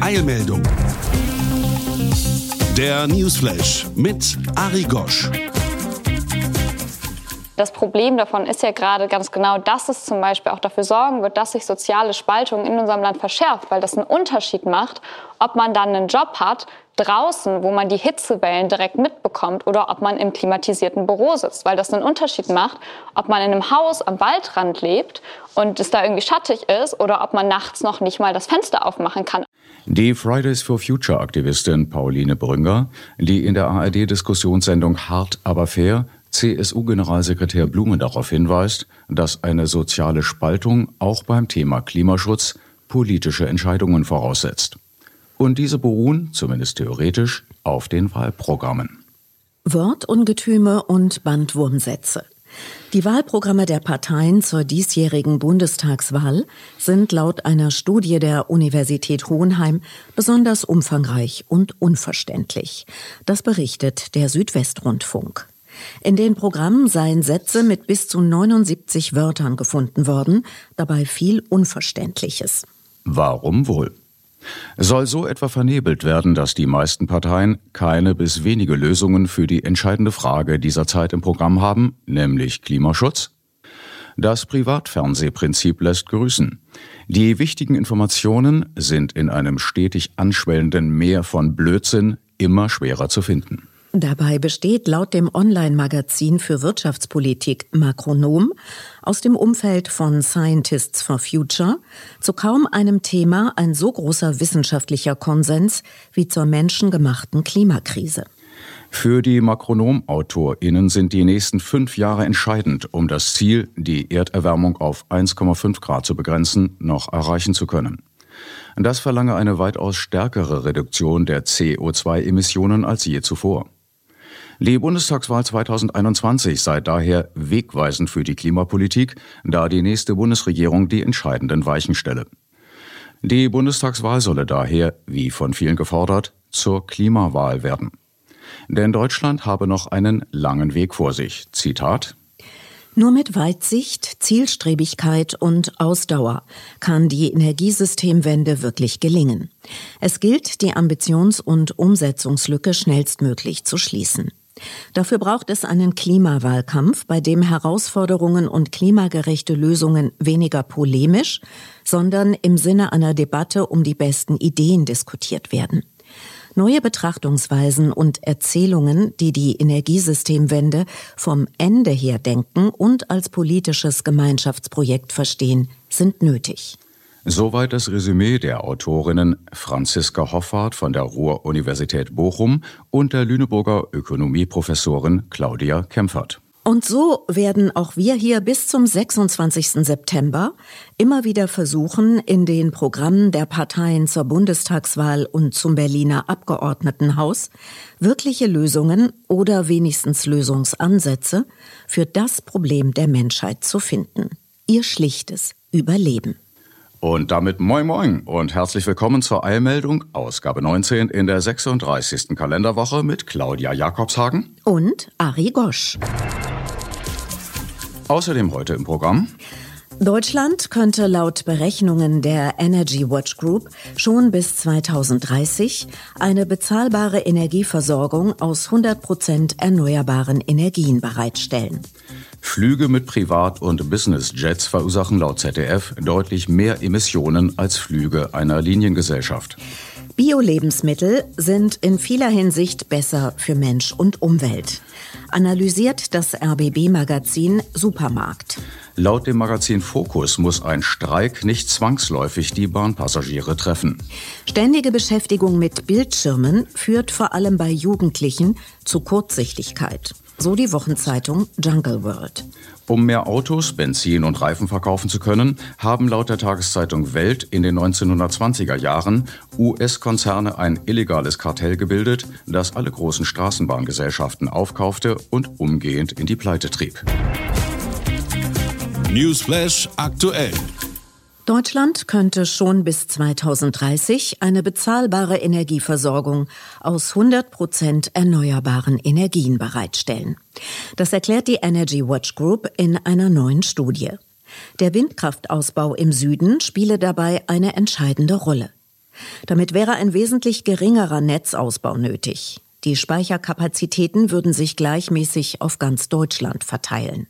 Eilmeldung. Der Newsflash mit Ari Gosch. Das Problem davon ist ja gerade ganz genau, dass es zum Beispiel auch dafür sorgen wird, dass sich soziale Spaltung in unserem Land verschärft, weil das einen Unterschied macht, ob man dann einen Job hat draußen, wo man die Hitzewellen direkt mitbekommt oder ob man im klimatisierten Büro sitzt, weil das einen Unterschied macht, ob man in einem Haus am Waldrand lebt und es da irgendwie schattig ist oder ob man nachts noch nicht mal das Fenster aufmachen kann. Die Fridays for Future Aktivistin Pauline Brünger, die in der ARD-Diskussionssendung Hart aber fair CSU-Generalsekretär Blume darauf hinweist, dass eine soziale Spaltung auch beim Thema Klimaschutz politische Entscheidungen voraussetzt. Und diese beruhen, zumindest theoretisch, auf den Wahlprogrammen. Wortungetüme und Bandwurmsätze. Die Wahlprogramme der Parteien zur diesjährigen Bundestagswahl sind laut einer Studie der Universität Hohenheim besonders umfangreich und unverständlich. Das berichtet der Südwestrundfunk. In den Programmen seien Sätze mit bis zu 79 Wörtern gefunden worden, dabei viel Unverständliches. Warum wohl? Soll so etwa vernebelt werden, dass die meisten Parteien keine bis wenige Lösungen für die entscheidende Frage dieser Zeit im Programm haben, nämlich Klimaschutz? Das Privatfernsehprinzip lässt grüßen. Die wichtigen Informationen sind in einem stetig anschwellenden Meer von Blödsinn immer schwerer zu finden. Dabei besteht laut dem Online-Magazin für Wirtschaftspolitik Makronom aus dem Umfeld von Scientists for Future zu kaum einem Thema ein so großer wissenschaftlicher Konsens wie zur menschengemachten Klimakrise. Für die Makronom-AutorInnen sind die nächsten fünf Jahre entscheidend, um das Ziel, die Erderwärmung auf 1,5 Grad zu begrenzen, noch erreichen zu können. Das verlange eine weitaus stärkere Reduktion der CO2-Emissionen als je zuvor. Die Bundestagswahl 2021 sei daher wegweisend für die Klimapolitik, da die nächste Bundesregierung die entscheidenden Weichen stelle. Die Bundestagswahl solle daher, wie von vielen gefordert, zur Klimawahl werden. Denn Deutschland habe noch einen langen Weg vor sich. Zitat nur mit Weitsicht, Zielstrebigkeit und Ausdauer kann die Energiesystemwende wirklich gelingen. Es gilt, die Ambitions- und Umsetzungslücke schnellstmöglich zu schließen. Dafür braucht es einen Klimawahlkampf, bei dem Herausforderungen und klimagerechte Lösungen weniger polemisch, sondern im Sinne einer Debatte um die besten Ideen diskutiert werden. Neue Betrachtungsweisen und Erzählungen, die die Energiesystemwende vom Ende her denken und als politisches Gemeinschaftsprojekt verstehen, sind nötig. Soweit das Resümee der Autorinnen Franziska Hoffart von der Ruhr-Universität Bochum und der Lüneburger Ökonomieprofessorin Claudia Kempfert. Und so werden auch wir hier bis zum 26. September immer wieder versuchen, in den Programmen der Parteien zur Bundestagswahl und zum Berliner Abgeordnetenhaus wirkliche Lösungen oder wenigstens Lösungsansätze für das Problem der Menschheit zu finden. Ihr schlichtes Überleben. Und damit moin moin und herzlich willkommen zur Eilmeldung, Ausgabe 19 in der 36. Kalenderwoche mit Claudia Jakobshagen und Ari Gosch. Außerdem heute im Programm Deutschland könnte laut Berechnungen der Energy Watch Group schon bis 2030 eine bezahlbare Energieversorgung aus 100 Prozent erneuerbaren Energien bereitstellen. Flüge mit Privat- und Business-Jets verursachen laut ZDF deutlich mehr Emissionen als Flüge einer Liniengesellschaft. Bio-Lebensmittel sind in vieler Hinsicht besser für Mensch und Umwelt. Analysiert das RBB-Magazin Supermarkt. Laut dem Magazin Focus muss ein Streik nicht zwangsläufig die Bahnpassagiere treffen. Ständige Beschäftigung mit Bildschirmen führt vor allem bei Jugendlichen zu Kurzsichtigkeit. So die Wochenzeitung Jungle World. Um mehr Autos, Benzin und Reifen verkaufen zu können, haben laut der Tageszeitung Welt in den 1920er Jahren US-Konzerne ein illegales Kartell gebildet, das alle großen Straßenbahngesellschaften aufkaufte und umgehend in die Pleite trieb. Newsflash aktuell. Deutschland könnte schon bis 2030 eine bezahlbare Energieversorgung aus 100 Prozent erneuerbaren Energien bereitstellen. Das erklärt die Energy Watch Group in einer neuen Studie. Der Windkraftausbau im Süden spiele dabei eine entscheidende Rolle. Damit wäre ein wesentlich geringerer Netzausbau nötig. Die Speicherkapazitäten würden sich gleichmäßig auf ganz Deutschland verteilen.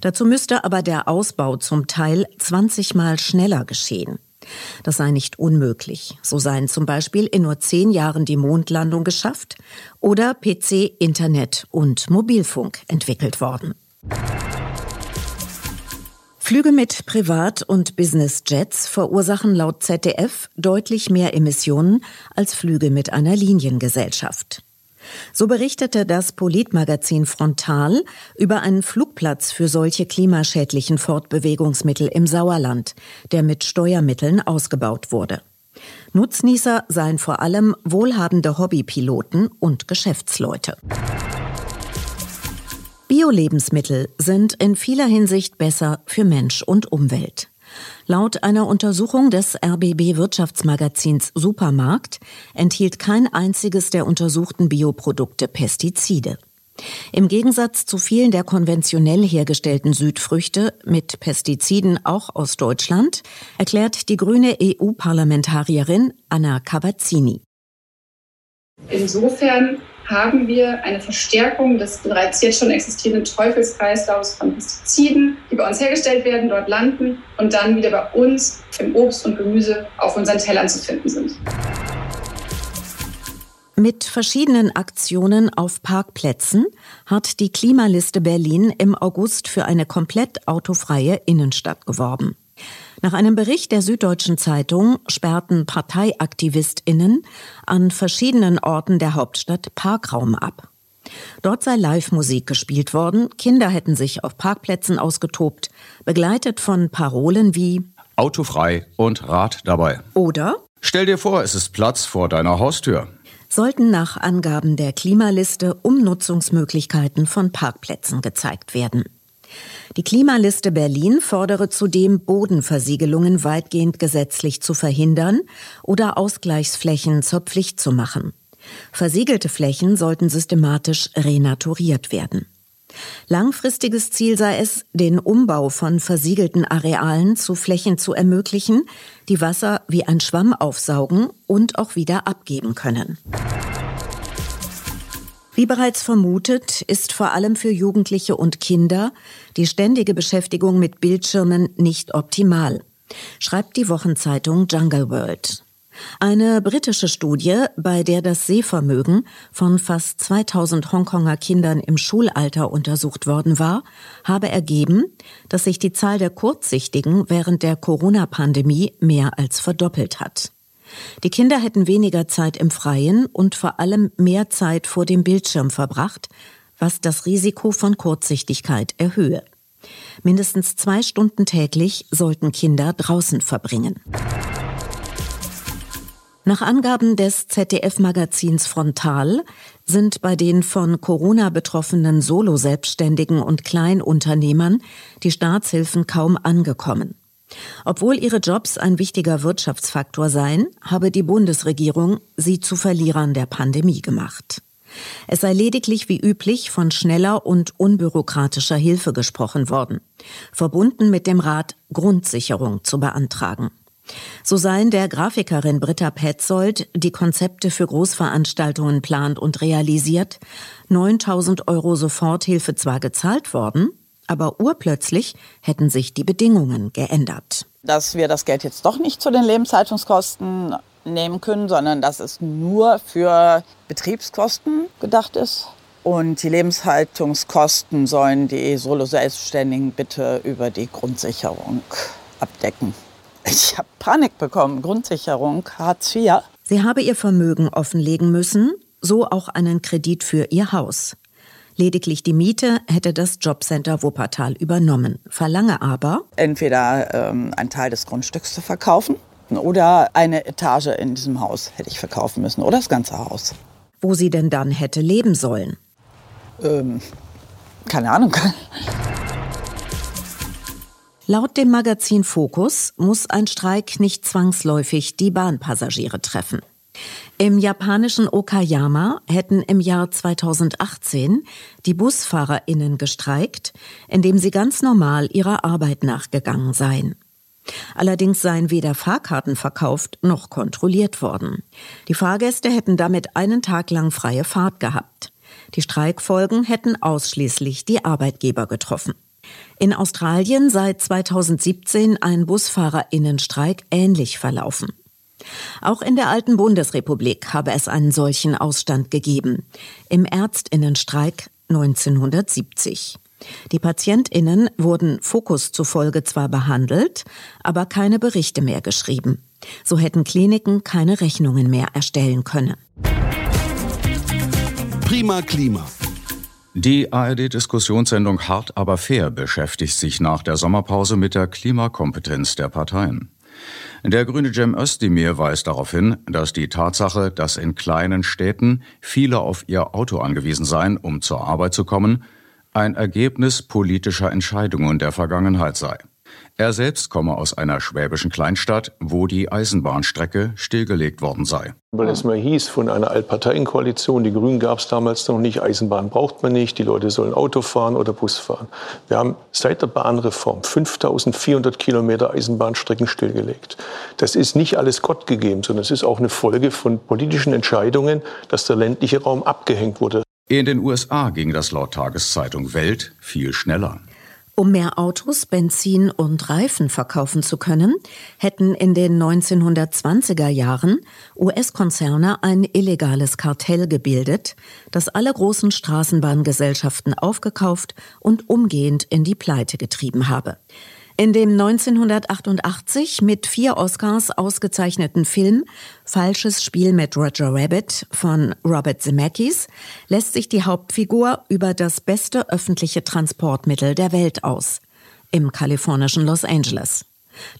Dazu müsste aber der Ausbau zum Teil 20 Mal schneller geschehen. Das sei nicht unmöglich. So seien zum Beispiel in nur zehn Jahren die Mondlandung geschafft oder PC, Internet und Mobilfunk entwickelt worden. Flüge mit Privat- und Business-Jets verursachen laut ZDF deutlich mehr Emissionen als Flüge mit einer Liniengesellschaft. So berichtete das Politmagazin Frontal über einen Flugplatz für solche klimaschädlichen Fortbewegungsmittel im Sauerland, der mit Steuermitteln ausgebaut wurde. Nutznießer seien vor allem wohlhabende Hobbypiloten und Geschäftsleute. Bio-Lebensmittel sind in vieler Hinsicht besser für Mensch und Umwelt. Laut einer Untersuchung des RBB Wirtschaftsmagazins Supermarkt enthielt kein einziges der untersuchten Bioprodukte Pestizide. Im Gegensatz zu vielen der konventionell hergestellten Südfrüchte mit Pestiziden auch aus Deutschland, erklärt die grüne EU-Parlamentarierin Anna Cavazzini. Insofern haben wir eine Verstärkung des bereits jetzt schon existierenden Teufelskreislaufs von Pestiziden, die bei uns hergestellt werden, dort landen und dann wieder bei uns im Obst und Gemüse auf unseren Tellern zu finden sind. Mit verschiedenen Aktionen auf Parkplätzen hat die Klimaliste Berlin im August für eine komplett autofreie Innenstadt geworben. Nach einem Bericht der Süddeutschen Zeitung sperrten Parteiaktivistinnen an verschiedenen Orten der Hauptstadt Parkraum ab. Dort sei Live-Musik gespielt worden, Kinder hätten sich auf Parkplätzen ausgetobt, begleitet von Parolen wie Autofrei und Rad dabei. Oder Stell dir vor, es ist Platz vor deiner Haustür. Sollten nach Angaben der Klimaliste Umnutzungsmöglichkeiten von Parkplätzen gezeigt werden. Die Klimaliste Berlin fordere zudem, Bodenversiegelungen weitgehend gesetzlich zu verhindern oder Ausgleichsflächen zur Pflicht zu machen. Versiegelte Flächen sollten systematisch renaturiert werden. Langfristiges Ziel sei es, den Umbau von versiegelten Arealen zu Flächen zu ermöglichen, die Wasser wie ein Schwamm aufsaugen und auch wieder abgeben können. Wie bereits vermutet, ist vor allem für Jugendliche und Kinder die ständige Beschäftigung mit Bildschirmen nicht optimal, schreibt die Wochenzeitung Jungle World. Eine britische Studie, bei der das Sehvermögen von fast 2000 Hongkonger Kindern im Schulalter untersucht worden war, habe ergeben, dass sich die Zahl der Kurzsichtigen während der Corona-Pandemie mehr als verdoppelt hat. Die Kinder hätten weniger Zeit im Freien und vor allem mehr Zeit vor dem Bildschirm verbracht, was das Risiko von Kurzsichtigkeit erhöhe. Mindestens zwei Stunden täglich sollten Kinder draußen verbringen. Nach Angaben des ZDF-Magazins Frontal sind bei den von Corona betroffenen Solo-Selbstständigen und Kleinunternehmern die Staatshilfen kaum angekommen. Obwohl ihre Jobs ein wichtiger Wirtschaftsfaktor seien, habe die Bundesregierung sie zu Verlierern der Pandemie gemacht. Es sei lediglich wie üblich von schneller und unbürokratischer Hilfe gesprochen worden, verbunden mit dem Rat, Grundsicherung zu beantragen. So seien der Grafikerin Britta Petzold, die Konzepte für Großveranstaltungen plant und realisiert, 9000 Euro Soforthilfe zwar gezahlt worden, aber urplötzlich hätten sich die Bedingungen geändert. Dass wir das Geld jetzt doch nicht zu den Lebenshaltungskosten nehmen können, sondern dass es nur für Betriebskosten gedacht ist. Und die Lebenshaltungskosten sollen die Solo-Selbstständigen bitte über die Grundsicherung abdecken. Ich habe Panik bekommen. Grundsicherung, Hartz IV. Sie habe ihr Vermögen offenlegen müssen, so auch einen Kredit für ihr Haus. Lediglich die Miete hätte das Jobcenter Wuppertal übernommen, verlange aber entweder ähm, einen Teil des Grundstücks zu verkaufen oder eine Etage in diesem Haus hätte ich verkaufen müssen oder das ganze Haus. Wo sie denn dann hätte leben sollen? Ähm, keine Ahnung. Laut dem Magazin Focus muss ein Streik nicht zwangsläufig die Bahnpassagiere treffen. Im japanischen Okayama hätten im Jahr 2018 die Busfahrerinnen gestreikt, indem sie ganz normal ihrer Arbeit nachgegangen seien. Allerdings seien weder Fahrkarten verkauft noch kontrolliert worden. Die Fahrgäste hätten damit einen Tag lang freie Fahrt gehabt. Die Streikfolgen hätten ausschließlich die Arbeitgeber getroffen. In Australien sei 2017 ein Busfahrerinnenstreik ähnlich verlaufen. Auch in der alten Bundesrepublik habe es einen solchen Ausstand gegeben, im Ärztinnenstreik 1970. Die Patientinnen wurden Fokus zufolge zwar behandelt, aber keine Berichte mehr geschrieben. So hätten Kliniken keine Rechnungen mehr erstellen können. Prima Klima. Die ARD-Diskussionssendung Hart aber fair beschäftigt sich nach der Sommerpause mit der Klimakompetenz der Parteien. Der grüne Cem Özdemir weist darauf hin, dass die Tatsache, dass in kleinen Städten viele auf ihr Auto angewiesen seien, um zur Arbeit zu kommen, ein Ergebnis politischer Entscheidungen der Vergangenheit sei. Er selbst komme aus einer schwäbischen Kleinstadt, wo die Eisenbahnstrecke stillgelegt worden sei. Weil es mal hieß von einer Altparteienkoalition, die Grünen gab es damals noch nicht, Eisenbahn braucht man nicht, die Leute sollen Auto fahren oder Bus fahren. Wir haben seit der Bahnreform 5400 Kilometer Eisenbahnstrecken stillgelegt. Das ist nicht alles Gott gegeben, sondern es ist auch eine Folge von politischen Entscheidungen, dass der ländliche Raum abgehängt wurde. In den USA ging das laut Tageszeitung Welt viel schneller. Um mehr Autos, Benzin und Reifen verkaufen zu können, hätten in den 1920er Jahren US-Konzerne ein illegales Kartell gebildet, das alle großen Straßenbahngesellschaften aufgekauft und umgehend in die Pleite getrieben habe. In dem 1988 mit vier Oscars ausgezeichneten Film Falsches Spiel mit Roger Rabbit von Robert Zemeckis lässt sich die Hauptfigur über das beste öffentliche Transportmittel der Welt aus, im kalifornischen Los Angeles.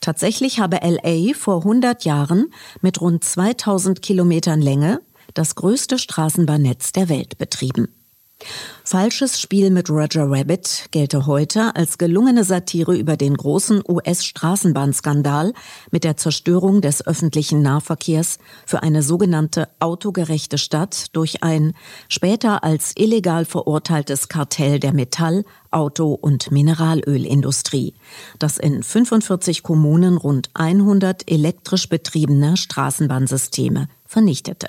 Tatsächlich habe LA vor 100 Jahren mit rund 2000 Kilometern Länge das größte Straßenbahnnetz der Welt betrieben. Falsches Spiel mit Roger Rabbit gelte heute als gelungene Satire über den großen US-Straßenbahnskandal mit der Zerstörung des öffentlichen Nahverkehrs für eine sogenannte autogerechte Stadt durch ein später als illegal verurteiltes Kartell der Metall-, Auto- und Mineralölindustrie, das in 45 Kommunen rund 100 elektrisch betriebene Straßenbahnsysteme vernichtete.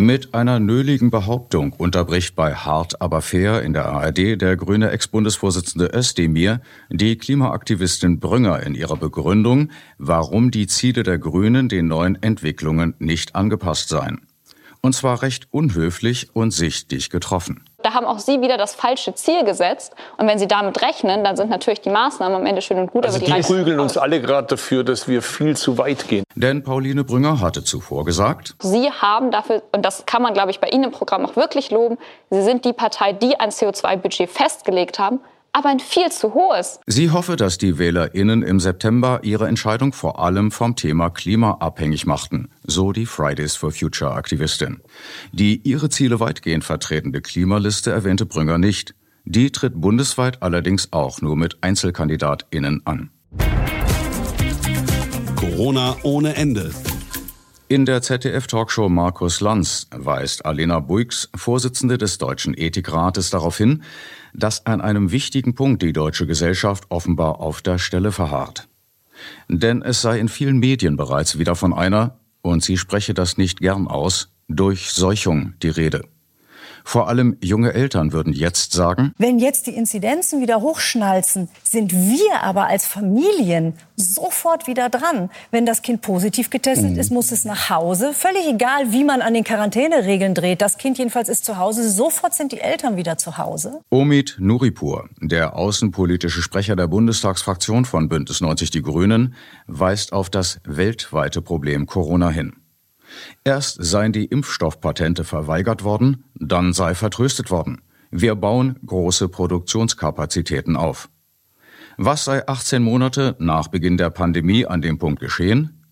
Mit einer nöligen Behauptung unterbricht bei Hart aber fair in der ARD der grüne Ex-Bundesvorsitzende Özdemir die Klimaaktivistin Brünger in ihrer Begründung, warum die Ziele der Grünen den neuen Entwicklungen nicht angepasst seien. Und zwar recht unhöflich und sichtlich getroffen. Da haben auch Sie wieder das falsche Ziel gesetzt. Und wenn Sie damit rechnen, dann sind natürlich die Maßnahmen am Ende schön und gut. Also aber die reichen prügeln uns alle gerade dafür, dass wir viel zu weit gehen. Denn Pauline Brünger hatte zuvor gesagt, Sie haben dafür, und das kann man, glaube ich, bei Ihnen im Programm auch wirklich loben, Sie sind die Partei, die ein CO2-Budget festgelegt haben, aber ein viel zu hohes. sie hoffe, dass die WählerInnen im September ihre Entscheidung vor allem vom Thema Klima abhängig machten, so die Fridays for Future Aktivistin. Die ihre Ziele weitgehend vertretende Klimaliste erwähnte Brünger nicht. Die tritt bundesweit allerdings auch nur mit EinzelkandidatInnen an. Corona ohne Ende. In der ZDF-Talkshow Markus Lanz weist Alena Buix, Vorsitzende des Deutschen Ethikrates, darauf hin, dass an einem wichtigen Punkt die deutsche Gesellschaft offenbar auf der Stelle verharrt. Denn es sei in vielen Medien bereits wieder von einer, und sie spreche das nicht gern aus, Durchseuchung die Rede. Vor allem junge Eltern würden jetzt sagen, wenn jetzt die Inzidenzen wieder hochschnalzen, sind wir aber als Familien sofort wieder dran. Wenn das Kind positiv getestet mhm. ist, muss es nach Hause. Völlig egal, wie man an den Quarantäneregeln dreht. Das Kind jedenfalls ist zu Hause. Sofort sind die Eltern wieder zu Hause. Omid Nuripur, der außenpolitische Sprecher der Bundestagsfraktion von Bündnis 90 Die Grünen, weist auf das weltweite Problem Corona hin. Erst seien die Impfstoffpatente verweigert worden, dann sei vertröstet worden. Wir bauen große Produktionskapazitäten auf. Was sei 18 Monate nach Beginn der Pandemie an dem Punkt geschehen?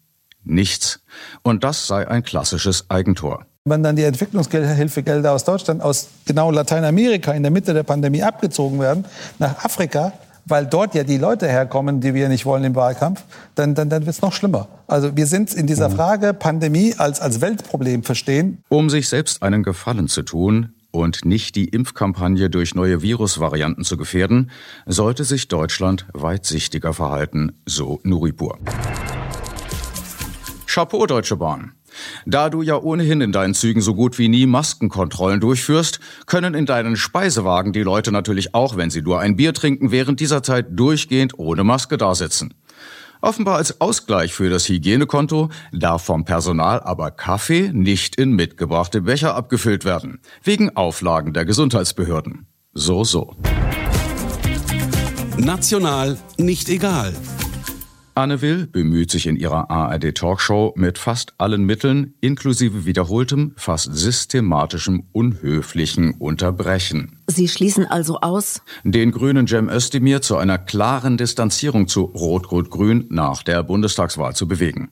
Nichts. Und das sei ein klassisches Eigentor. Wenn dann die Entwicklungshilfegelder aus Deutschland, aus genau Lateinamerika in der Mitte der Pandemie abgezogen werden, nach Afrika, weil dort ja die Leute herkommen, die wir nicht wollen im Wahlkampf, dann, dann, dann wird es noch schlimmer. Also wir sind in dieser mhm. Frage Pandemie als, als Weltproblem verstehen. Um sich selbst einen Gefallen zu tun, und nicht die Impfkampagne durch neue Virusvarianten zu gefährden, sollte sich Deutschland weitsichtiger verhalten, so Nuripur. Chapeau, Deutsche Bahn. Da du ja ohnehin in deinen Zügen so gut wie nie Maskenkontrollen durchführst, können in deinen Speisewagen die Leute natürlich auch, wenn sie nur ein Bier trinken, während dieser Zeit durchgehend ohne Maske dasitzen. Offenbar als Ausgleich für das Hygienekonto darf vom Personal aber Kaffee nicht in mitgebrachte Becher abgefüllt werden, wegen Auflagen der Gesundheitsbehörden. So, so. National nicht egal. Anne Will bemüht sich in ihrer ARD-Talkshow mit fast allen Mitteln, inklusive wiederholtem, fast systematischem, unhöflichen Unterbrechen. Sie schließen also aus, den grünen Cem Özdemir zu einer klaren Distanzierung zu Rot-Rot-Grün nach der Bundestagswahl zu bewegen.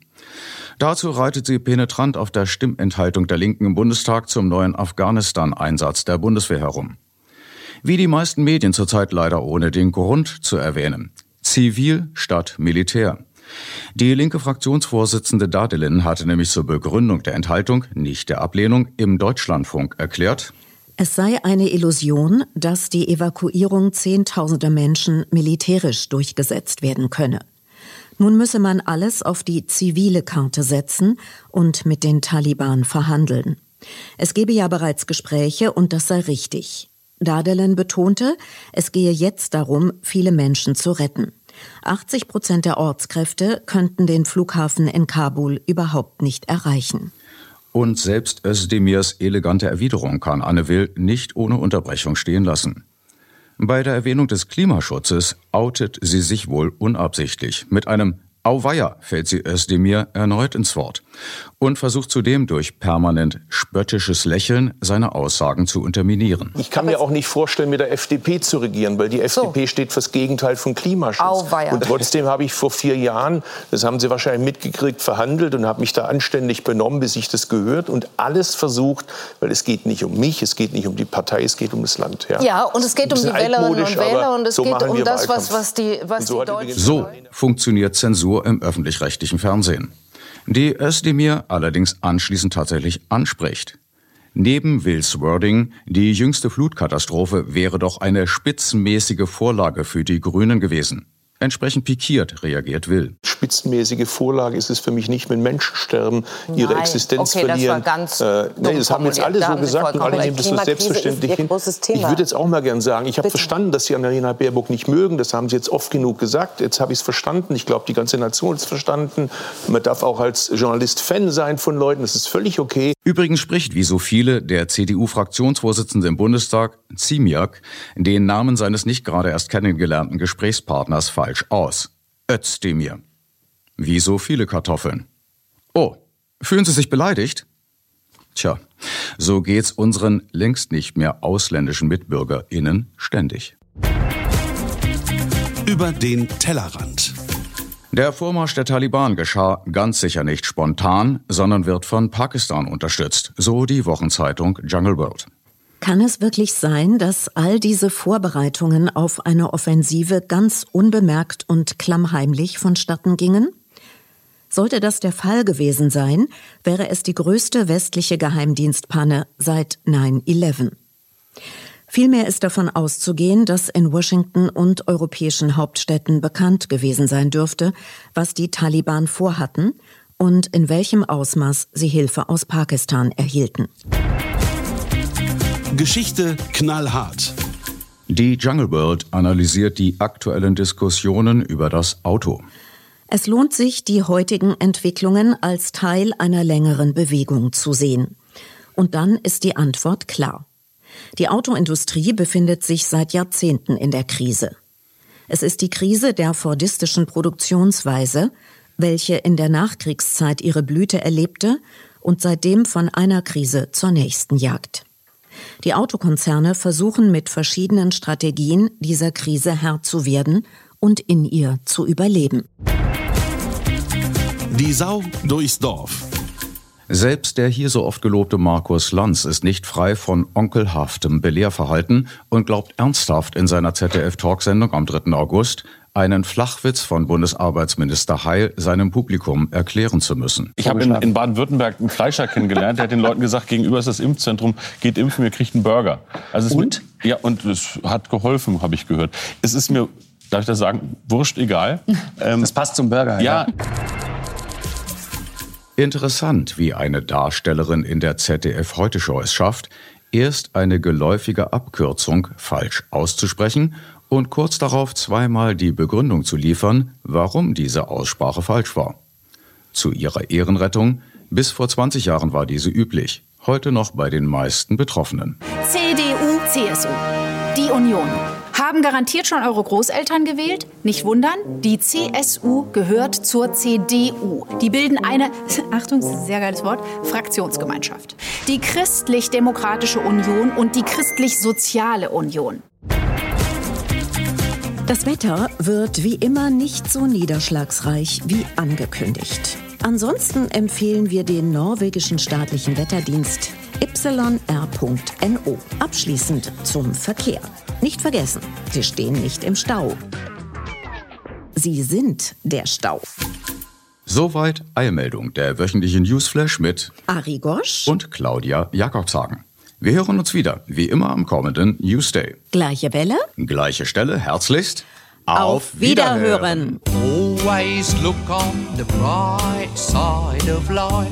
Dazu reitet sie penetrant auf der Stimmenthaltung der Linken im Bundestag zum neuen Afghanistan-Einsatz der Bundeswehr herum. Wie die meisten Medien zurzeit leider ohne den Grund zu erwähnen. Zivil statt Militär. Die linke Fraktionsvorsitzende Dadelin hatte nämlich zur Begründung der Enthaltung, nicht der Ablehnung, im Deutschlandfunk erklärt, es sei eine Illusion, dass die Evakuierung Zehntausender Menschen militärisch durchgesetzt werden könne. Nun müsse man alles auf die zivile Karte setzen und mit den Taliban verhandeln. Es gebe ja bereits Gespräche und das sei richtig. Dadelen betonte, es gehe jetzt darum, viele Menschen zu retten. 80 Prozent der Ortskräfte könnten den Flughafen in Kabul überhaupt nicht erreichen. Und selbst Özdemirs elegante Erwiderung kann Anne Will nicht ohne Unterbrechung stehen lassen. Bei der Erwähnung des Klimaschutzes outet sie sich wohl unabsichtlich mit einem Auweia fällt sie Özdemir erneut ins Wort und versucht zudem durch permanent spöttisches Lächeln seine Aussagen zu unterminieren. Ich kann mir auch nicht vorstellen, mit der FDP zu regieren, weil die FDP so. steht fürs Gegenteil von Klimaschutz. Auweia. Und trotzdem habe ich vor vier Jahren, das haben Sie wahrscheinlich mitgekriegt, verhandelt und habe mich da anständig benommen, bis ich das gehört und alles versucht, weil es geht nicht um mich, es geht nicht um die Partei, es geht um das Land. Ja, ja und es geht um die Wählerinnen und Wähler und es so geht um das, was, was die, was so die Deutschen... So funktioniert Zensur im öffentlich-rechtlichen Fernsehen die Özdemir allerdings anschließend tatsächlich anspricht. Neben Wills Wording, die jüngste Flutkatastrophe wäre doch eine spitzenmäßige Vorlage für die Grünen gewesen. Entsprechend pikiert reagiert Will. Spitzenmäßige Vorlage ist es für mich nicht, wenn Menschen sterben, ihre Nein. Existenz okay, verlieren. Das war ganz äh, nee, das haben jetzt alle so gesagt und alle nehmen das so selbstverständlich hin. Ich würde jetzt auch mal gern sagen, ich habe verstanden, dass Sie Annalena Baerbock nicht mögen. Das haben Sie jetzt oft genug gesagt. Jetzt habe ich es verstanden. Ich glaube, die ganze Nation hat es verstanden. Man darf auch als Journalist Fan sein von Leuten. Das ist völlig okay. Übrigens spricht, wie so viele, der CDU-Fraktionsvorsitzende im Bundestag, Ziemiak, den Namen seines nicht gerade erst kennengelernten Gesprächspartners falsch aus. Özdemir. Wie so viele Kartoffeln. Oh, fühlen Sie sich beleidigt? Tja, so geht's unseren längst nicht mehr ausländischen MitbürgerInnen ständig. Über den Tellerrand. Der Vormarsch der Taliban geschah ganz sicher nicht spontan, sondern wird von Pakistan unterstützt, so die Wochenzeitung Jungle World. Kann es wirklich sein, dass all diese Vorbereitungen auf eine Offensive ganz unbemerkt und klammheimlich vonstatten gingen? Sollte das der Fall gewesen sein, wäre es die größte westliche Geheimdienstpanne seit 9-11. Vielmehr ist davon auszugehen, dass in Washington und europäischen Hauptstädten bekannt gewesen sein dürfte, was die Taliban vorhatten und in welchem Ausmaß sie Hilfe aus Pakistan erhielten. Geschichte knallhart. Die Jungle World analysiert die aktuellen Diskussionen über das Auto. Es lohnt sich, die heutigen Entwicklungen als Teil einer längeren Bewegung zu sehen. Und dann ist die Antwort klar. Die Autoindustrie befindet sich seit Jahrzehnten in der Krise. Es ist die Krise der fordistischen Produktionsweise, welche in der Nachkriegszeit ihre Blüte erlebte und seitdem von einer Krise zur nächsten jagt. Die Autokonzerne versuchen mit verschiedenen Strategien dieser Krise Herr zu werden und in ihr zu überleben. Die Sau durchs Dorf. Selbst der hier so oft gelobte Markus Lanz ist nicht frei von onkelhaftem Belehrverhalten und glaubt ernsthaft in seiner ZDF-Talksendung am 3. August, einen Flachwitz von Bundesarbeitsminister Heil seinem Publikum erklären zu müssen. Ich habe in, in Baden-Württemberg einen Fleischer kennengelernt, der hat den Leuten gesagt, gegenüber ist das Impfzentrum, geht impfen, ihr kriegt einen Burger. Also es Und? Mit, ja, und es hat geholfen, habe ich gehört. Es ist mir, darf ich das sagen, wurscht egal. Ähm, Das passt zum Burger. ja, Interessant, wie eine Darstellerin in der ZDF Heute Show es schafft, erst eine geläufige Abkürzung falsch auszusprechen und kurz darauf zweimal die Begründung zu liefern, warum diese Aussprache falsch war. Zu ihrer Ehrenrettung, bis vor 20 Jahren war diese üblich, heute noch bei den meisten Betroffenen. CDU, CSU. Die Union. Haben garantiert schon eure Großeltern gewählt? Nicht wundern, die CSU gehört zur CDU. Die bilden eine, Achtung, sehr geiles Wort, Fraktionsgemeinschaft. Die Christlich-Demokratische Union und die Christlich-Soziale Union. Das Wetter wird wie immer nicht so niederschlagsreich wie angekündigt. Ansonsten empfehlen wir den norwegischen staatlichen Wetterdienst yr.no. Abschließend zum Verkehr. Nicht vergessen, Sie stehen nicht im Stau. Sie sind der Stau. Soweit Eilmeldung, der wöchentliche Newsflash mit Ari Gosch, und Claudia Jakobshagen. Wir hören uns wieder, wie immer am kommenden Newsday. gleiche Welle, Gleiche Stelle, herzlichst. auf Wiederhören. Always look on the bright side of life.